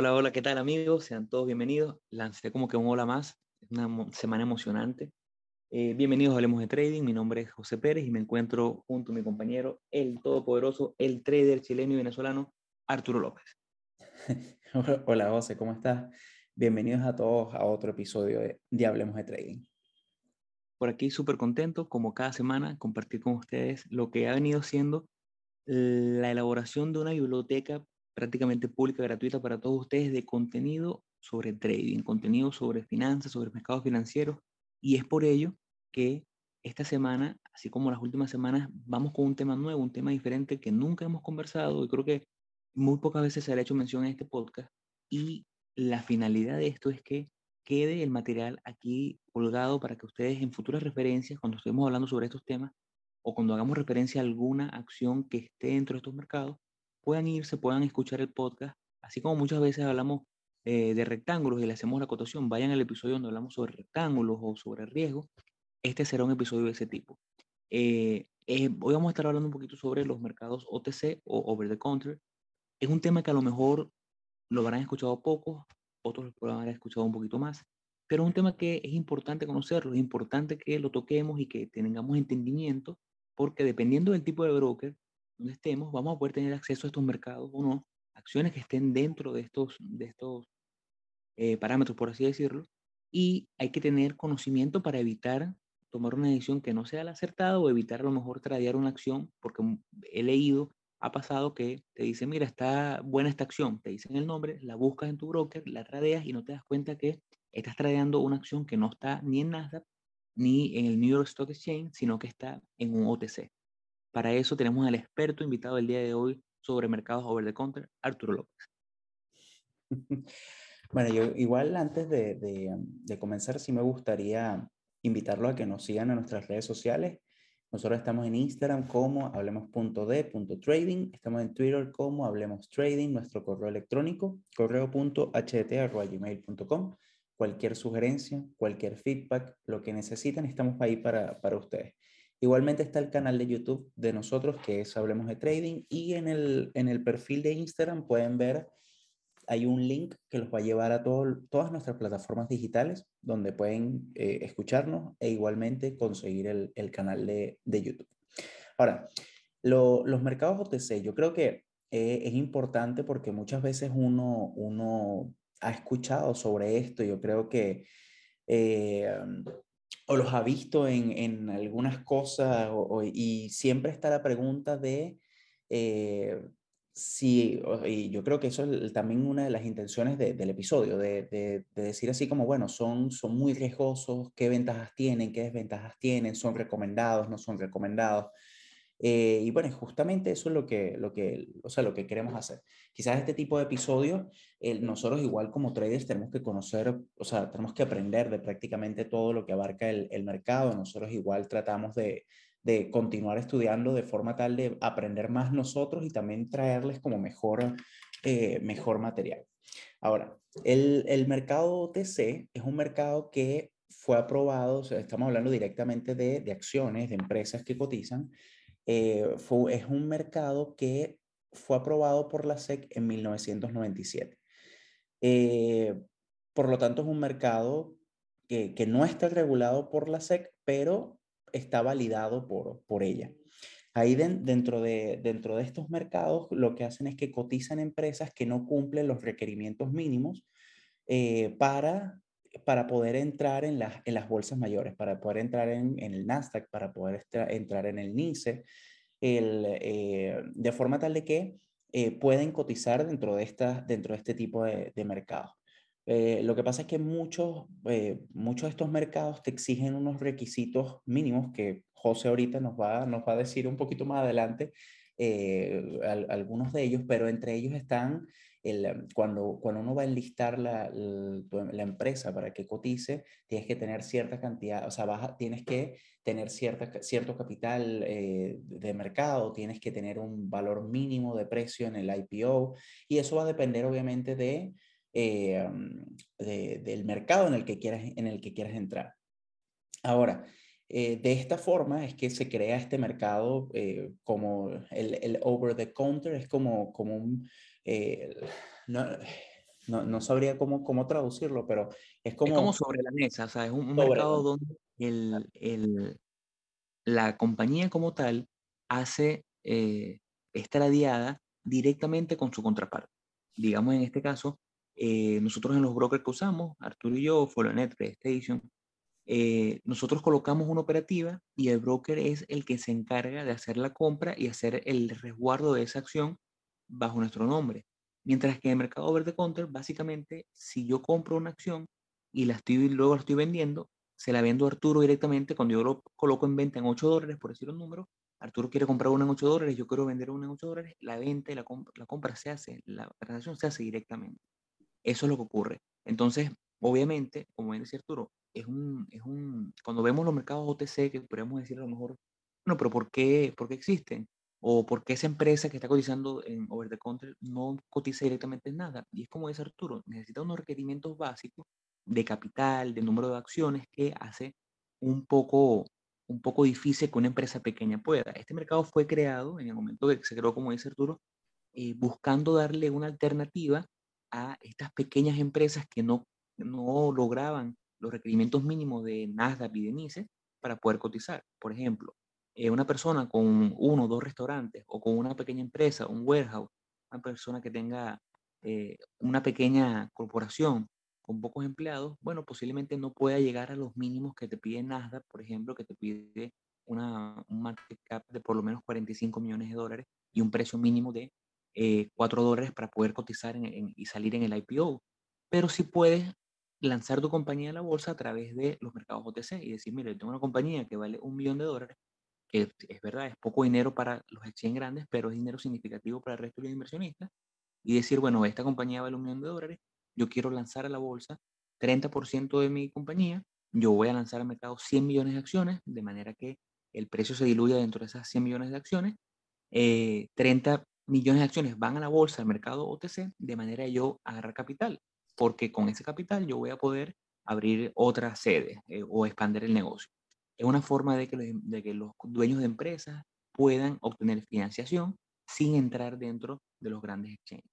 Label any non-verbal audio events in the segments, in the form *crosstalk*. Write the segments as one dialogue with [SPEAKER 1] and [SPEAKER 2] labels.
[SPEAKER 1] Hola, hola, ¿qué tal amigos? Sean todos bienvenidos. Lancé como que un hola más, una semana emocionante. Eh, bienvenidos a Hablemos de Trading, mi nombre es José Pérez y me encuentro junto a mi compañero, el todopoderoso, el trader chileno y venezolano, Arturo López. *laughs*
[SPEAKER 2] Hola José, ¿cómo estás? Bienvenidos a todos a otro episodio de, Hablemos de Trading.
[SPEAKER 1] Por aquí súper contento, como cada semana, compartir con ustedes lo que ha venido siendo la elaboración de una biblioteca prácticamente pública, gratuita para todos ustedes de contenido sobre trading, contenido sobre finanzas, sobre mercados financieros. Y es por ello que esta semana, así como las últimas semanas, vamos con un tema nuevo, un tema diferente que nunca hemos conversado y creo que muy pocas veces se ha hecho mención en este podcast. Y la finalidad de esto es que quede el material aquí colgado para que ustedes en futuras referencias, cuando estemos hablando sobre estos temas o cuando hagamos referencia a alguna acción que esté dentro de estos mercados, puedan irse, puedan escuchar el podcast, así como muchas veces hablamos eh, de rectángulos y le hacemos la cotación, vayan al episodio donde hablamos sobre rectángulos o sobre riesgo, este será un episodio de ese tipo. Eh, eh, hoy vamos a estar hablando un poquito sobre los mercados OTC o over the counter. Es un tema que a lo mejor lo habrán escuchado poco, otros lo habrán escuchado un poquito más, pero es un tema que es importante conocerlo, es importante que lo toquemos y que tengamos entendimiento, porque dependiendo del tipo de broker, donde estemos, vamos a poder tener acceso a estos mercados o no, acciones que estén dentro de estos, de estos eh, parámetros, por así decirlo, y hay que tener conocimiento para evitar tomar una decisión que no sea la acertada o evitar a lo mejor tradear una acción, porque he leído, ha pasado que te dicen, mira, está buena esta acción, te dicen el nombre, la buscas en tu broker, la tradeas y no te das cuenta que estás tradeando una acción que no está ni en Nasdaq ni en el New York Stock Exchange, sino que está en un OTC. Para eso tenemos al experto invitado del día de hoy sobre mercados over the counter, Arturo López. *laughs*
[SPEAKER 2] Bueno, yo igual antes de, de, comenzar, sí me gustaría invitarlo a que nos sigan en nuestras redes sociales. Nosotros estamos en Instagram como hablemos.d.trading, estamos en Twitter como hablemos trading, nuestro correo electrónico, correo.ht.gmail.com. Cualquier sugerencia, cualquier feedback, lo que necesiten, estamos ahí para, para ustedes. Igualmente está el canal de YouTube de nosotros que es Hablemos de Trading y en el, en el perfil de Instagram pueden ver, hay un link que los va a llevar a todas nuestras plataformas digitales donde pueden eh, escucharnos e igualmente conseguir el, el canal de, de, YouTube. Ahora, los mercados OTC, yo creo que eh, es importante porque muchas veces uno, uno ha escuchado sobre esto, yo creo que... Eh, o los ha visto en, en algunas cosas y siempre está la pregunta de eh, si, y yo creo que eso es también una de las intenciones del episodio, de, de, decir así como, bueno, son, son muy riesgosos, qué ventajas tienen, qué desventajas tienen, son recomendados, no son recomendados. Eh, y bueno, justamente eso es lo que, lo, que, o sea, lo que queremos hacer. Quizás este tipo de episodios, nosotros igual como traders tenemos que conocer, o sea, tenemos que aprender de prácticamente todo lo que abarca el, el mercado. Nosotros igual tratamos de, de, continuar estudiando de forma tal de aprender más nosotros y también traerles como mejor, eh, mejor material. Ahora, el, el mercado OTC es un mercado que fue aprobado, o sea, estamos hablando directamente de, de acciones, de empresas que cotizan, eh, fue, es un mercado que fue aprobado por la SEC en 1997. Eh, por lo tanto, es un mercado que, que, no está regulado por la SEC, pero está validado por, por ella. Ahí dentro, de, dentro de estos mercados lo que hacen es que cotizan empresas que no cumplen los requerimientos mínimos eh, para para poder entrar en las, en las bolsas mayores, para poder entrar en, en el Nasdaq, para poder entrar en el NICE, el, eh, de forma tal de que eh, pueden cotizar dentro de, esta, dentro de este tipo de, de mercados. Eh, lo que pasa es que muchos, muchos de estos mercados te exigen unos requisitos mínimos que José ahorita nos va, nos va a decir un poquito más adelante, algunos de ellos, pero entre ellos están Em, cuando, cuando uno va a enlistar la, la, empresa para que cotice, tienes que tener cierta cantidad, o sea, baja, tienes que tener cierta, cierto capital eh, de mercado, tienes que tener un valor mínimo de precio en el IPO y eso va a depender obviamente de, eh, de del mercado en el que quieras, en el que quieras entrar. Ahora, eh, de esta forma es que se crea este mercado como el, el over the counter, es como, como un, eh, no, no, no, sabría cómo, cómo traducirlo, pero es como...
[SPEAKER 1] Es como sobre la mesa, o sea, es un, mercado donde el, el, la compañía como tal hace, eh, está radiada directamente con su contraparte. Digamos en este caso, eh, nosotros en los brokers que usamos, Arturo y yo, Follonet, PlayStation, eh, nosotros colocamos una operativa y el broker es el que se encarga de hacer la compra y hacer el resguardo de esa acción bajo nuestro nombre. Mientras que en mercado over the counter, básicamente, si yo compro una acción y la estoy, luego la estoy vendiendo, se la vendo a Arturo directamente. Cuando yo lo coloco en venta en 8 dólares, por decir un número, Arturo quiere comprar una en 8 dólares, yo quiero vender una en 8 dólares, la venta y la, la compra se hace, la transacción se hace directamente. Eso es lo que ocurre. Entonces, obviamente, como bien decía Arturo, es un, es un, cuando vemos los mercados OTC, que podríamos decir a lo mejor, bueno, pero ¿por qué, por qué existen? o por qué esa empresa que está cotizando en over the counter no cotiza directamente en nada. Y es como dice Arturo, necesita unos requerimientos básicos de capital, de número de acciones que hace un poco, un poco difícil que una empresa pequeña pueda. Este mercado fue creado en el momento que se creó, como dice Arturo, eh, buscando darle una alternativa a estas pequeñas empresas que no, no lograban los requerimientos mínimos de Nasdaq y de NICE para poder cotizar. Por ejemplo, eh, una persona con uno o dos restaurantes o con una pequeña empresa, un warehouse, una persona que tenga eh, una pequeña corporación con pocos empleados, bueno, posiblemente no pueda llegar a los mínimos que te pide Nasdaq, por ejemplo, que te pide una, un market cap de por lo menos 45 millones de dólares y un precio mínimo de 4 eh, dólares para poder cotizar y salir en el IPO. Pero sí puedes lanzar tu compañía a la bolsa a través de los mercados OTC y decir, mire, tengo una compañía que vale un millón de dólares, que es verdad, es poco dinero para los exchange grandes, pero es dinero significativo para el resto de los inversionistas, y decir, bueno, esta compañía vale un millón de dólares, yo quiero lanzar a la bolsa 30% de mi compañía, yo voy a lanzar al mercado 100 millones de acciones, de manera que el precio se diluya dentro de esas 100 millones de acciones, 30 eh, millones de acciones van a la bolsa, al mercado OTC, de manera que yo agarrar capital, porque con ese capital yo voy a poder abrir otra sede eh, o expandir el negocio es una forma de que, los, de que los dueños de empresas puedan obtener financiación sin entrar dentro de los grandes exchanges.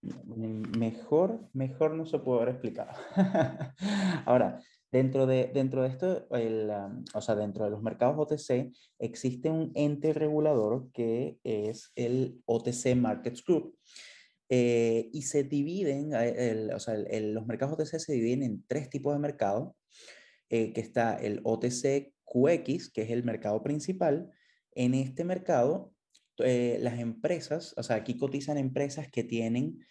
[SPEAKER 2] Mejor, mejor no se puede haber explicado. *laughs* Ahora, dentro de, dentro de esto, el, o sea, dentro de los mercados OTC, existe un ente regulador que es el OTC Markets Group. Eh, y se dividen, o sea, los mercados OTC se dividen en tres tipos de mercados. Eh, que está el OTC QX, que es el mercado principal. En este mercado, eh, las empresas, o sea, aquí cotizan empresas que tienen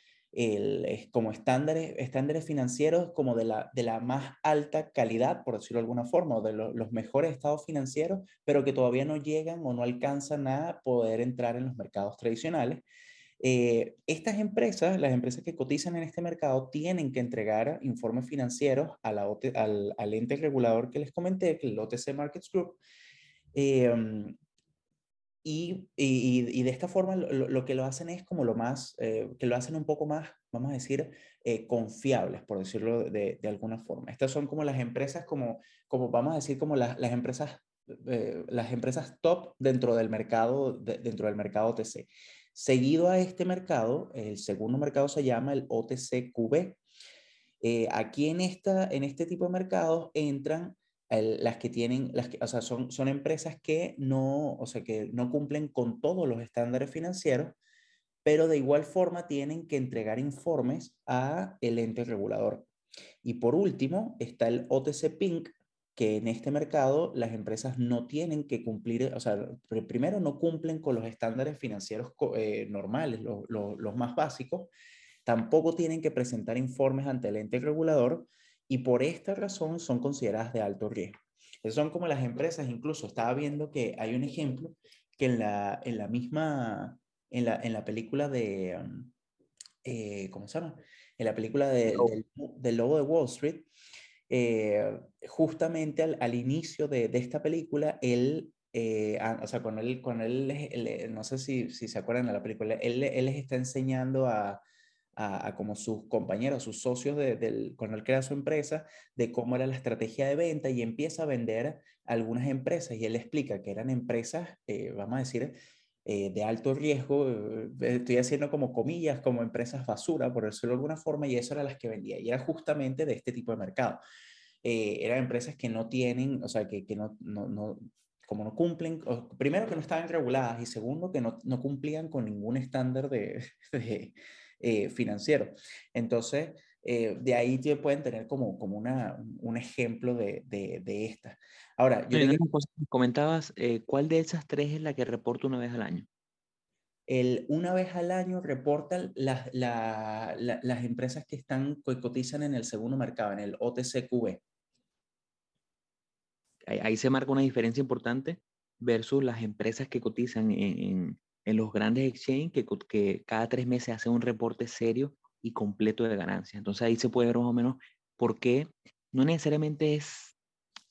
[SPEAKER 2] como estándares, estándares financieros como de la, de la más alta calidad, por decirlo de alguna forma, o de los mejores estados financieros, pero que todavía no llegan o no alcanzan a poder entrar en los mercados tradicionales. Eh, estas empresas, las empresas que cotizan en este mercado, tienen que entregar informes financieros a la al, al, ente regulador que les comenté, el OTC Markets Group. Em, y, y, y, de esta forma lo, lo, que lo hacen es como lo más, eh, que lo hacen un poco más, vamos a decir, eh, confiables, por decirlo de, de, alguna forma. Estas son como las empresas, como, como vamos a decir, como las, las empresas, las empresas top dentro del mercado, dentro del mercado OTC. Seguido a este mercado, el segundo mercado se llama el OTCQB. Eh, aquí en, esta, en este tipo de mercados entran las que tienen, las que, o sea, son, son empresas que no, o sea, que no cumplen con todos los estándares financieros, pero de igual forma tienen que entregar informes a el ente regulador. Y por último está el OTC Pink, que en este mercado las empresas no tienen que cumplir, o sea, primero no cumplen con los estándares financieros eh, normales, los más básicos, tampoco tienen que presentar informes ante el ente regulador y por esta razón son consideradas de alto riesgo. Esas son como las empresas, incluso estaba viendo que hay un ejemplo que en la, en la misma, en la, en la película de, um, eh, ¿cómo se llama? En la película de, del, del Lobo de Wall Street, eh, justamente al, inicio de, esta película, él, eh, o sea, con él, con él, no sé si, si, se acuerdan de la película, él, él les está enseñando a, a, como sus compañeros, sus socios de, del, con él crea su empresa, de cómo era la estrategia de venta y empieza a vender algunas empresas. Y él explica que eran empresas, eh, vamos a decir, eh, de alto riesgo, eh, estoy haciendo como comillas, como empresas basura, por decirlo de alguna forma, y eso era las que vendía. Y era justamente de este tipo de mercado. eran empresas que no tienen, o sea, que, que no, no, no, como no cumplen, primero que no estaban reguladas y segundo que no, no cumplían con ningún estándar de *laughs* financiero. Entonces, eh, de ahí te pueden tener como, como una, un ejemplo de, de, de esta. Ahora,
[SPEAKER 1] yo comentabas, eh, ¿cuál de esas tres es la que reporta una vez al año?
[SPEAKER 2] El, una vez al año reportan las, la, las empresas que están cotizan en el segundo mercado, en el OTCQB.
[SPEAKER 1] Ahí, ahí, se marca una diferencia importante versus las empresas que cotizan en, en, en los grandes exchanges, que, que cada tres meses hacen un reporte serio y completo de ganancias. Entonces ahí se puede ver más o menos por qué no necesariamente es,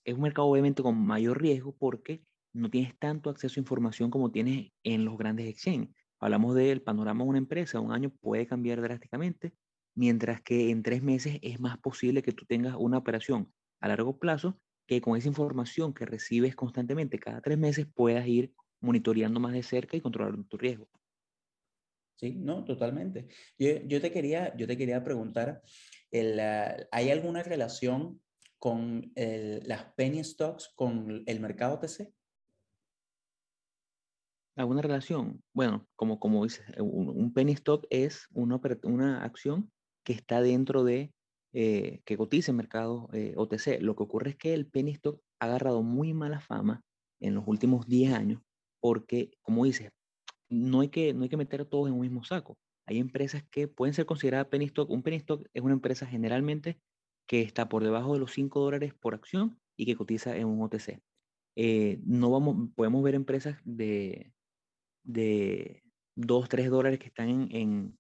[SPEAKER 1] es un mercado obviamente con mayor riesgo porque no tienes tanto acceso a información como tienes en los grandes exchanges. Hablamos del panorama de una empresa, un año puede cambiar drásticamente, mientras que en tres meses es más posible que tú tengas una operación a largo plazo que con esa información que recibes constantemente cada tres meses puedas ir monitoreando más de cerca y controlando tu riesgo.
[SPEAKER 2] Sí, no, totalmente. Yo, te, quería, yo te quería preguntar, el, ¿hay alguna relación con las penny stocks con el mercado OTC?
[SPEAKER 1] ¿Alguna relación? Bueno, como, como dices, eh, un, penny stock es una, una acción que está dentro de, eh, que cotiza en mercado eh, OTC. Lo que ocurre es que el penny stock ha agarrado muy mala fama en los últimos 10 años porque, como dices, no hay que, no hay que meter a todos en un mismo saco. Hay empresas que pueden ser consideradas penny stock. Un penny stock es una empresa generalmente que está por debajo de los 5 dólares por acción y que cotiza en un OTC. Eh, no vamos, podemos ver empresas de, de 2, 3 dólares que están en, en,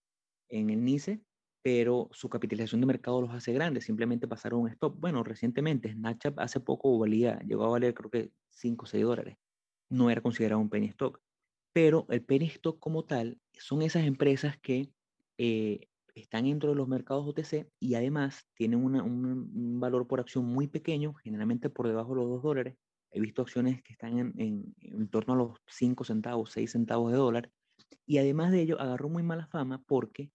[SPEAKER 1] en el NICE, pero su capitalización de mercado los hace grandes, simplemente pasaron un stop. Bueno, recientemente Snapchat hace poco valía, llegó a valer creo que 5 o 6 dólares. No era considerado un penny stock pero el penny stock como tal son esas empresas que eh, están dentro de los mercados OTC y además tienen un, valor por acción muy pequeño, generalmente por debajo de los 2 dólares. He visto acciones que están en, en, torno a los 5 centavos, 6 centavos de dólar. Y además de ello, agarró muy mala fama porque,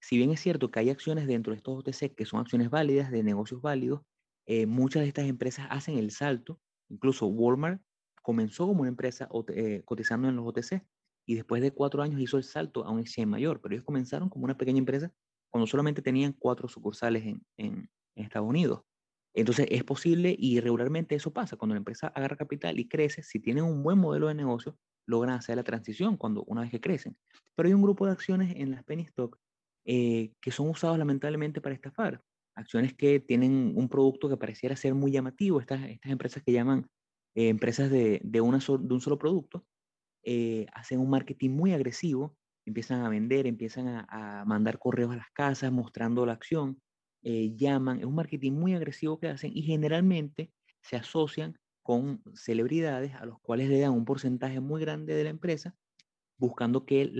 [SPEAKER 1] si bien es cierto que hay acciones dentro de estos OTC que son acciones válidas, de negocios válidos, eh, muchas de estas empresas hacen el salto. Incluso Walmart comenzó como una empresa eh, cotizando en los OTC y después de cuatro años hizo el salto a un exchange mayor, pero ellos comenzaron como una pequeña empresa cuando solamente tenían cuatro sucursales en, en, Estados Unidos. Entonces es posible y regularmente eso pasa. Cuando la empresa agarra capital y crece, si tienen un buen modelo de negocio, logran hacer la transición cuando una vez que crecen. Pero hay un grupo de acciones en las penny stock eh, que son usados lamentablemente para estafar. Acciones que tienen un producto que pareciera ser muy llamativo. Estas, estas empresas que llaman eh, empresas de, de, una de un solo producto, eh, hacen un marketing muy agresivo, empiezan a vender, empiezan a, mandar correos a las casas mostrando la acción, eh, llaman, es un marketing muy agresivo que hacen y generalmente se asocian con celebridades a los cuales le dan un porcentaje muy grande de la empresa, buscando que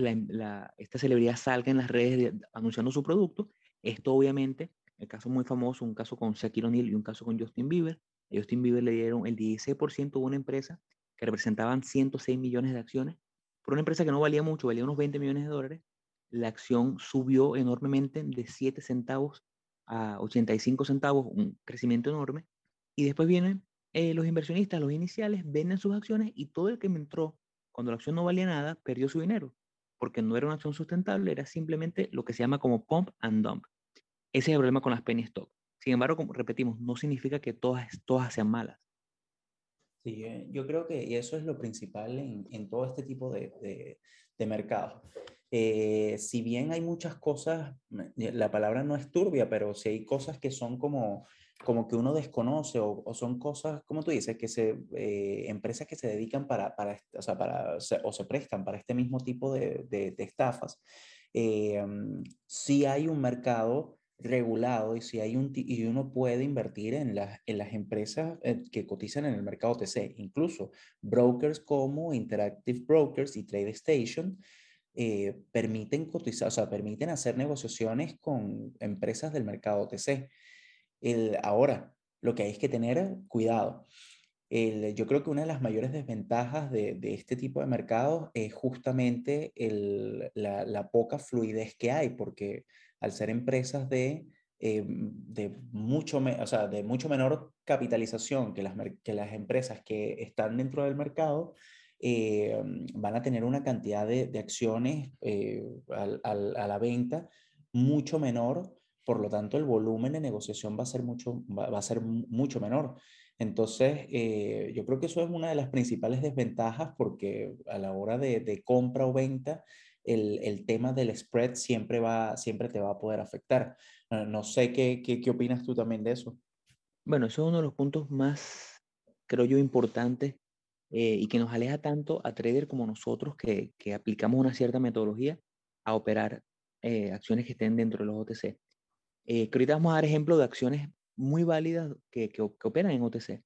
[SPEAKER 1] esta celebridad salga en las redes anunciando su producto. Esto obviamente, el caso muy famoso, un caso con Shaquille O'Neal y un caso con Justin Bieber, a Justin Bieber le dieron el 16% de una empresa que representaban 106 millones de acciones, por una empresa que no valía mucho, valía unos 20 millones de dólares, la acción subió enormemente de 7 centavos a 85 centavos, un crecimiento enorme, y después vienen eh, los inversionistas, los iniciales, venden sus acciones y todo el que entró cuando la acción no valía nada, perdió su dinero, porque no era una acción sustentable, era simplemente lo que se llama como pump and dump. Ese es el problema con las penny stock. Sin embargo, como repetimos, no significa que todas, todas sean malas.
[SPEAKER 2] Sí, eh, yo creo que eso es lo principal en, en todo este tipo de, de, de mercados. Eh, si bien hay muchas cosas, la palabra no es turbia, pero si hay cosas que son como, como que uno desconoce o, o son cosas, como tú dices, que se, eh, empresas que se dedican para, para, o, sea, para, o se prestan para este mismo tipo de, de, de estafas, eh, sí hay un mercado regulado y si hay un y uno puede invertir en las en las empresas eh, que cotizan en el mercado OTC, incluso brokers como Interactive Brokers y TradeStation eh, permiten cotizar, o sea, permiten hacer negociaciones con empresas del mercado OTC. El, ahora, lo que hay es que tener cuidado. yo creo que una de las mayores desventajas de, este tipo de mercados es justamente la, poca fluidez que hay, porque al ser empresas de, eh, de, mucho, o sea, de mucho menor capitalización que las, que las empresas que están dentro del mercado, eh, van a tener una cantidad de, acciones eh, a la venta mucho menor, por lo tanto el volumen de negociación va a ser mucho, va a ser mucho menor. Entonces, yo creo que eso es una de las principales desventajas porque a la hora de, compra o venta, el, tema del spread siempre, va, siempre te va a poder afectar. no sé qué, qué, opinas tú también de eso.
[SPEAKER 1] Bueno, eso es uno de los puntos más, creo yo, importantes eh, y que nos aleja tanto a traders como nosotros que, que aplicamos una cierta metodología a operar eh, acciones que estén dentro de los OTC. Eh, que ahorita vamos a dar ejemplos de acciones muy válidas que, que, operan en OTC.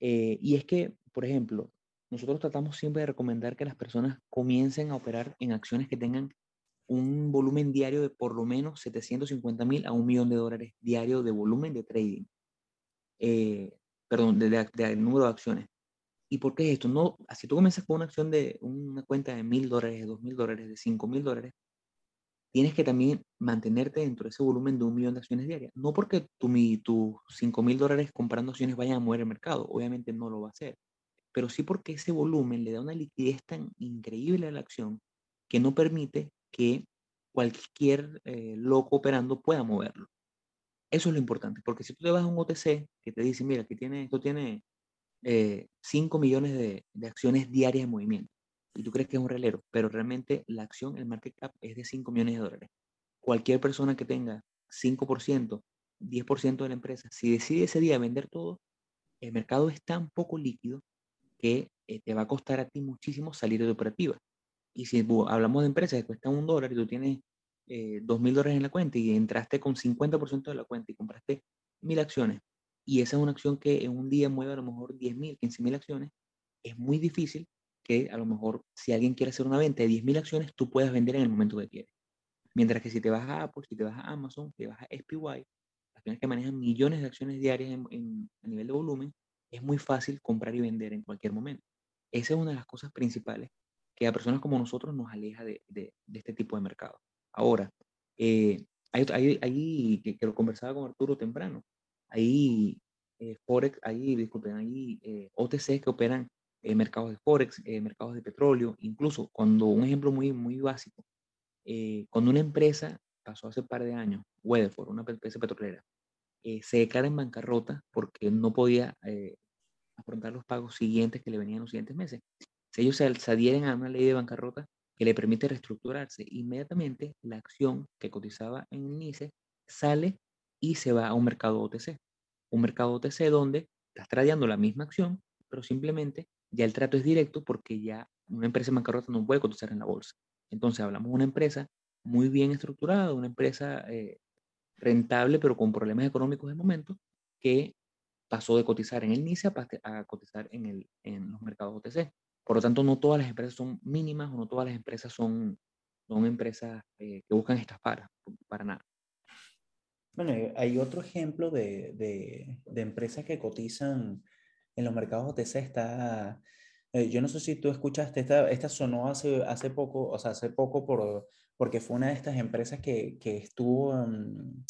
[SPEAKER 1] Eh, y es que, por ejemplo, nosotros tratamos siempre de recomendar que las personas comiencen a operar en acciones que tengan un volumen diario de por lo menos 750 mil a un millón de dólares diario de volumen de trading. Eh, perdón, de, de, número de acciones. ¿Y por qué es esto? No, si tú comienzas con una acción de una cuenta de mil dólares, de dos mil dólares, de cinco mil dólares, tienes que también mantenerte dentro de ese volumen de un millón de acciones diarias. No porque tus 5 mil dólares comprando acciones vayan a mover el mercado, obviamente no lo va a hacer, pero sí porque ese volumen le da una liquidez tan increíble a la acción que no permite que cualquier eh, loco operando pueda moverlo. Eso es lo importante, porque si tú te vas a un OTC que te dice, mira, que tiene, esto tiene 5 eh, millones de, acciones diarias de movimiento, y tú crees que es un relero, pero realmente la acción, el market cap es de 5 millones de dólares. Cualquier persona que tenga 5%, 10% de la empresa, si decide ese día vender todo, el mercado es tan poco líquido que eh, te va a costar a ti muchísimo salir de operativa. Y si hablamos de empresas que cuestan un dólar y tú tienes eh, dos mil dólares en la cuenta y entraste con 50% de la cuenta y compraste mil acciones, y esa es una acción que en un día mueve a lo mejor 10 mil, 15 mil acciones, es muy difícil que a lo mejor si alguien quiere hacer una venta de 10.000 acciones, tú puedes vender en el momento que quieres. Mientras que si te vas a Apple, si te vas a Amazon, si te vas a SPY, acciones que manejan millones de acciones diarias en, a nivel de volumen, es muy fácil comprar y vender en cualquier momento. Esa es una de las cosas principales que a personas como nosotros nos aleja de, de, este tipo de mercado. Ahora, eh, hay, hay, que, lo conversaba con Arturo temprano, hay eh, Forex, hay, disculpen, hay eh, OTC que operan eh, mercados de Forex, eh, mercados de petróleo, incluso cuando, un ejemplo muy, muy básico, eh, cuando una empresa pasó hace un par de años, Weatherford, una empresa petrolera, se declara en bancarrota porque no podía afrontar los pagos siguientes que le venían los siguientes meses. Si ellos se, adhieren a una ley de bancarrota que le permite reestructurarse, inmediatamente la acción que cotizaba en el NICE sale y se va a un mercado OTC. Un mercado OTC donde estás tradeando la misma acción, pero simplemente ya el trato es directo porque ya una empresa en bancarrota no puede cotizar en la bolsa. Entonces hablamos de una empresa muy bien estructurada, una empresa eh, rentable pero con problemas económicos de momento, que pasó de cotizar en el NICE a, cotizar en, el, en los mercados OTC. Por lo tanto, no todas las empresas son mínimas o no todas las empresas son, son empresas eh, que buscan estafar, para nada.
[SPEAKER 2] Bueno, hay otro ejemplo de, de, de empresas que cotizan en los mercados OTC está, eh, yo no sé si tú escuchaste, esta, esta sonó hace, hace poco, o sea, hace poco por, porque fue una de estas empresas que, que estuvo, mm,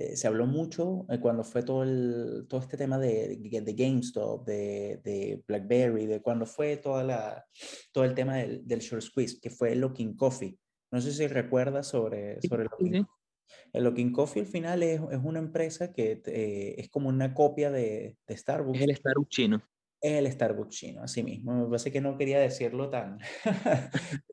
[SPEAKER 2] eh, se habló mucho eh, cuando fue todo, el, todo este tema de, de GameStop, de, de, BlackBerry, de cuando fue toda la, todo el tema del, del short squeeze, que fue Looking Coffee. No sé si recuerdas sobre, sobre Looking el Looking Coffee al final es, es una empresa que eh, es como una copia de, de, Starbucks.
[SPEAKER 1] Es el Starbucks chino.
[SPEAKER 2] Es el Starbucks chino, así mismo. Me parece que no quería decirlo *laughs* tan,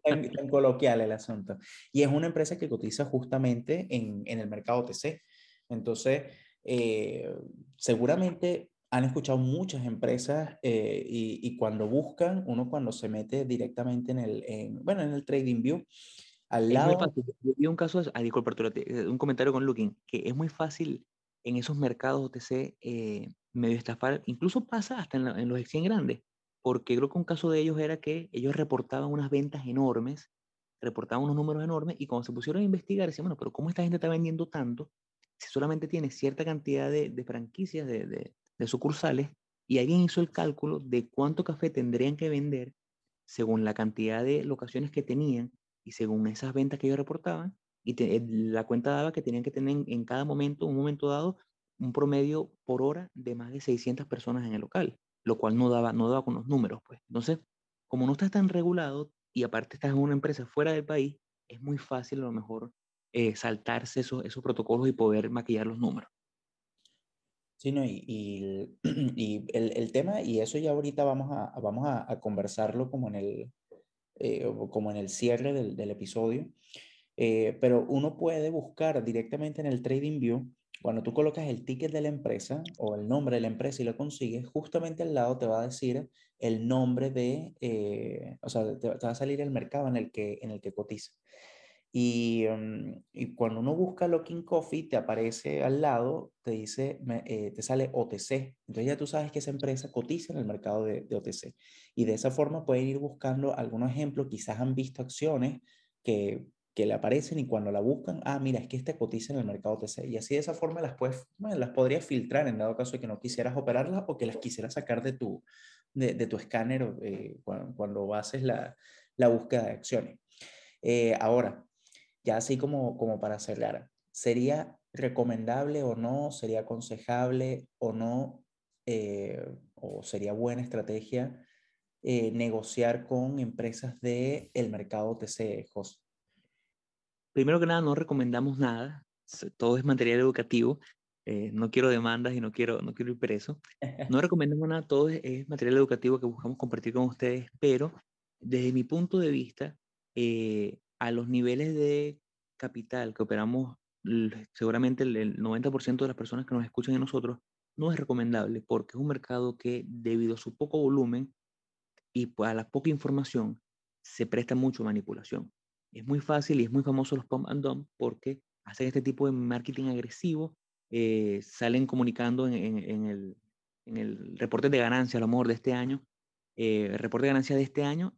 [SPEAKER 2] tan, coloquial el asunto. Y es una empresa que cotiza justamente en, en el mercado OTC. Entonces, eh, seguramente han escuchado muchas empresas eh, y, y, cuando buscan, uno cuando se mete directamente en el, en, bueno, en el Trading View, al lado.
[SPEAKER 1] vi un caso, ah, disculpa, eh, un comentario con Looking, que es muy fácil en esos mercados OTC eh, medio estafar, incluso pasa hasta en, los exchange grandes, porque creo que un caso de ellos era que ellos reportaban unas ventas enormes, reportaban unos números enormes, y cuando se pusieron a investigar, decían, bueno, pero ¿cómo esta gente está vendiendo tanto si solamente tiene cierta cantidad de, franquicias, de, de, sucursales, Y alguien hizo el cálculo de cuánto café tendrían que vender según la cantidad de locaciones que tenían y según esas ventas que ellos reportaban. Y eh, la cuenta daba que tenían que tener en, cada momento, un momento dado, un promedio por hora de más de 600 personas en el local, lo cual no daba, no daba con los números. Pues. Entonces, como no estás tan regulado y aparte estás en una empresa fuera del país, es muy fácil a lo mejor eh, saltarse esos, esos protocolos y poder maquillar los números.
[SPEAKER 2] Sí, no, y, y, *clears throat* el, el, tema, y eso ya ahorita vamos a, vamos a, conversarlo como en el, eh, como en el cierre del, del episodio, eh, pero uno puede buscar directamente en el TradingView, cuando tú colocas el ticket de la empresa o el nombre de la empresa y lo consigues, justamente al lado te va a decir el nombre de, eh, o sea, te, va a salir el mercado en el que, en el que cotiza. Y, mm, y, cuando uno busca Looking Coffee, te aparece al lado, te dice, eh, te sale OTC. Entonces ya tú sabes que esa empresa cotiza en el mercado de, de, OTC. Y de esa forma pueden ir buscando algunos ejemplos. Quizás han visto acciones que, que le aparecen y cuando la buscan, ah, mira, es que este cotiza en el mercado OTC. Y así de esa forma las, puedes, bueno, las podrías filtrar en dado caso de que no quisieras operarlas o que las quisieras sacar de tu, de, de tu escáner eh, cuando, cuando, haces la, la búsqueda de acciones. Eh, ahora, ya así como, como para cerrar, ¿sería recomendable o no? ¿Sería aconsejable o no? Eh, ¿O sería buena estrategia eh, negociar con empresas del el mercado OTC, José?
[SPEAKER 1] Primero que nada, no recomendamos nada. Todo es material educativo. Eh, no quiero demandas y no quiero, no quiero ir preso. *laughs* No recomendamos nada, todo es, es, material educativo que buscamos compartir con ustedes, pero desde mi punto de vista, eh, a los niveles de capital que operamos, seguramente el 90% de las personas que nos escuchan en nosotros, no es recomendable porque es un mercado que debido a su poco volumen y a la poca información, se presta mucho manipulación. Es muy fácil y es muy famoso los pump and dump porque hacen este tipo de marketing agresivo, eh, salen comunicando en, el, en, el, reporte de ganancia, a lo mejor de este año, eh, reporte de ganancia de este año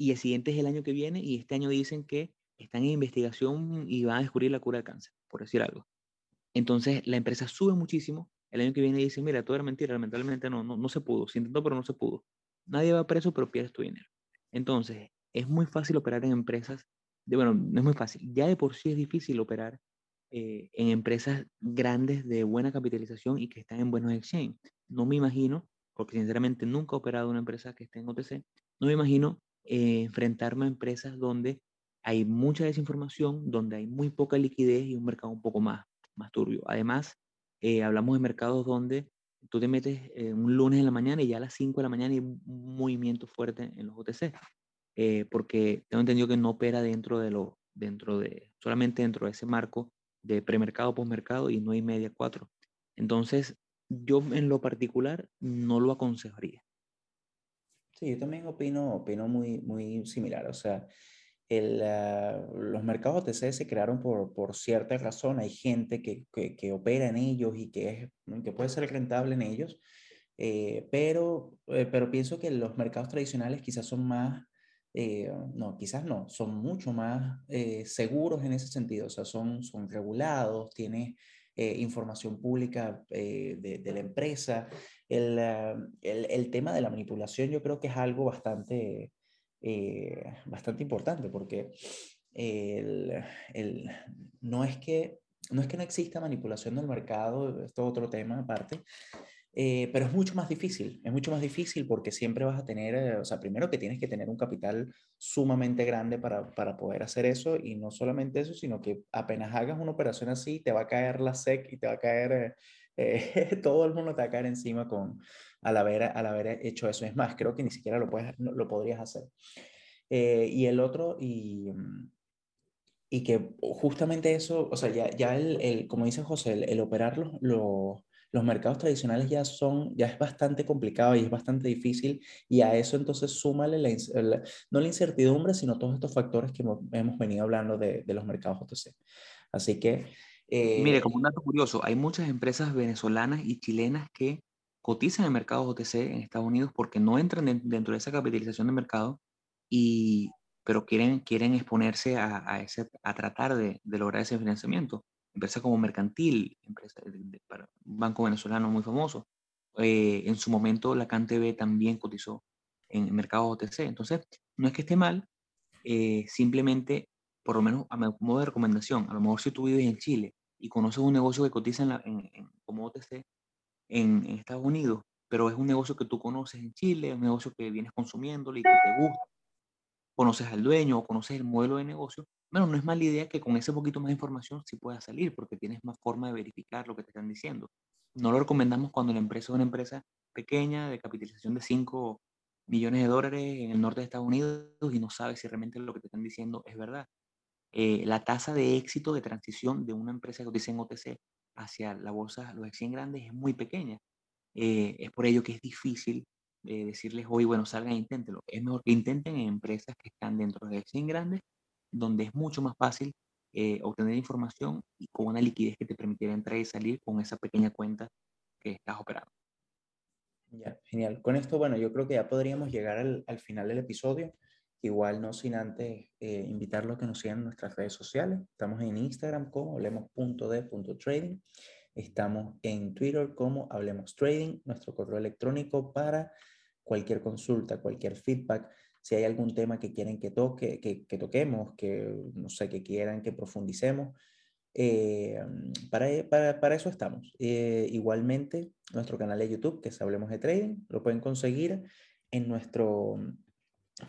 [SPEAKER 1] y el siguiente es el año que viene y este año dicen que están en investigación y van a descubrir la cura del cáncer, por decir algo. Entonces la empresa sube muchísimo, el año que viene dice, mira, todo era mentira, lamentablemente no, no, no se pudo, se intentó pero no se pudo. Nadie va preso pero pierdes tu dinero. Entonces es muy fácil operar en empresas, de, bueno, no es muy fácil, ya de por sí es difícil operar eh, en empresas grandes de buena capitalización y que están en buenos exchange. No me imagino, porque sinceramente nunca he operado una empresa que esté en OTC, no me imagino eh, enfrentarme a empresas donde hay mucha desinformación, donde hay muy poca liquidez y un mercado un poco más, más turbio. Además, eh, hablamos de mercados donde tú te metes eh, un lunes en la mañana y ya a las 5 de la mañana hay un movimiento fuerte en los OTC, porque tengo entendido que no opera dentro de lo, dentro de, solamente dentro de ese marco de premercado, postmercado y no hay media 4. Entonces, yo en lo particular no lo aconsejaría.
[SPEAKER 2] Sí, yo también opino, opino muy, muy similar. O sea, el, ah, los mercados OTC se crearon por, por cierta razón. Hay gente que, que, que, opera en ellos y que, es, que puede ser rentable en ellos. Eh, pero, eh, pero pienso que los mercados tradicionales quizás son más, eh, no, quizás no, son mucho más seguros en ese sentido. O sea, son, son regulados, tiene información pública de, de, la empresa. Ah, el, el, tema de la manipulación yo creo que es algo bastante, eh, bastante importante porque el, el, no, es que, no es que no exista manipulación del mercado, esto es otro tema aparte, eh, pero es mucho más difícil, es mucho más difícil porque siempre vas a tener, eh, o sea, primero que tienes que tener un capital sumamente grande para, para, poder hacer eso y no solamente eso, sino que apenas hagas una operación así, te va a caer la SEC y te va a caer eh, *laughs* todo el mundo te va a caer encima con, al, haber, al haber hecho eso. Es más, creo que ni siquiera lo, puedes, lo podrías hacer. Eh, y el otro, y, y que justamente eso, o sea, ya, ya el, el como dice José, el, el operar los, los, los, mercados tradicionales ya son, ya es bastante complicado y es bastante difícil y a eso entonces súmale la, no la incertidumbre, sino todos estos factores que hemos venido hablando de, de, los mercados OTC. Así que
[SPEAKER 1] Mire, eh, como un dato curioso, hay muchas empresas venezolanas y chilenas que cotizan en mercados OTC en Estados Unidos porque no entran dentro de esa capitalización de mercado, y, pero quieren, quieren exponerse a, a, ese, a tratar de, de, lograr ese financiamiento. Empresas como Mercantil, empresa de, de, banco venezolano muy famoso, eh, en su momento la CanTV también cotizó en mercados OTC. Entonces, no es que esté mal, eh, simplemente, por lo menos a modo de recomendación, a lo mejor si tú vives en Chile y conoces un negocio que cotiza en como OTC en, Estados Unidos, pero es un negocio que tú conoces en Chile, un negocio que vienes consumiendo y que te gusta, conoces al dueño o conoces el modelo de negocio, bueno, no es mala idea que con ese poquito más de información sí puedas salir, porque tienes más forma de verificar lo que te están diciendo. No lo recomendamos cuando la empresa es una empresa pequeña, de capitalización de 5 millones de dólares en el norte de Estados Unidos y no sabes si realmente lo que te están diciendo es verdad. Eh, la tasa de éxito de transición de una empresa que dice en OTC hacia la bolsa, los 100 grandes, es muy pequeña. Eh, es por ello que es difícil eh, decirles hoy, bueno, salgan e inténtenlo. Es mejor que intenten en empresas que están dentro de 100 grandes, donde es mucho más fácil eh, obtener información y con una liquidez que te permitiera entrar y salir con esa pequeña cuenta que estás operando.
[SPEAKER 2] Ya, genial. Con esto, bueno, yo creo que ya podríamos llegar al final del episodio. Igual no sin antes eh, invitarlos a que nos sigan en nuestras redes sociales. Estamos en Instagram como hablemos.de.trading. Estamos en Twitter como Hablemos Trading. Nuestro correo electrónico para cualquier consulta, cualquier feedback. Si hay algún tema que quieren que, toque, que, que toquemos, que no sé, que quieran que profundicemos, eh, para, para, para, eso estamos. Eh, igualmente, nuestro canal de YouTube, que es Hablemos de Trading, lo pueden conseguir en nuestro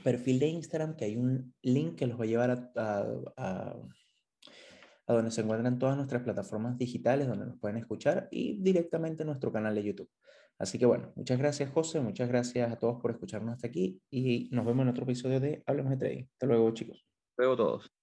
[SPEAKER 2] perfil de Instagram, que hay un link que los va a llevar a, a, donde se encuentran todas nuestras plataformas digitales, donde nos pueden escuchar, y directamente nuestro canal de YouTube. Así que bueno, muchas gracias José, muchas gracias a todos por escucharnos hasta aquí y nos vemos en otro episodio de Hablemos de Trading. Hasta luego chicos.
[SPEAKER 1] Luego todos.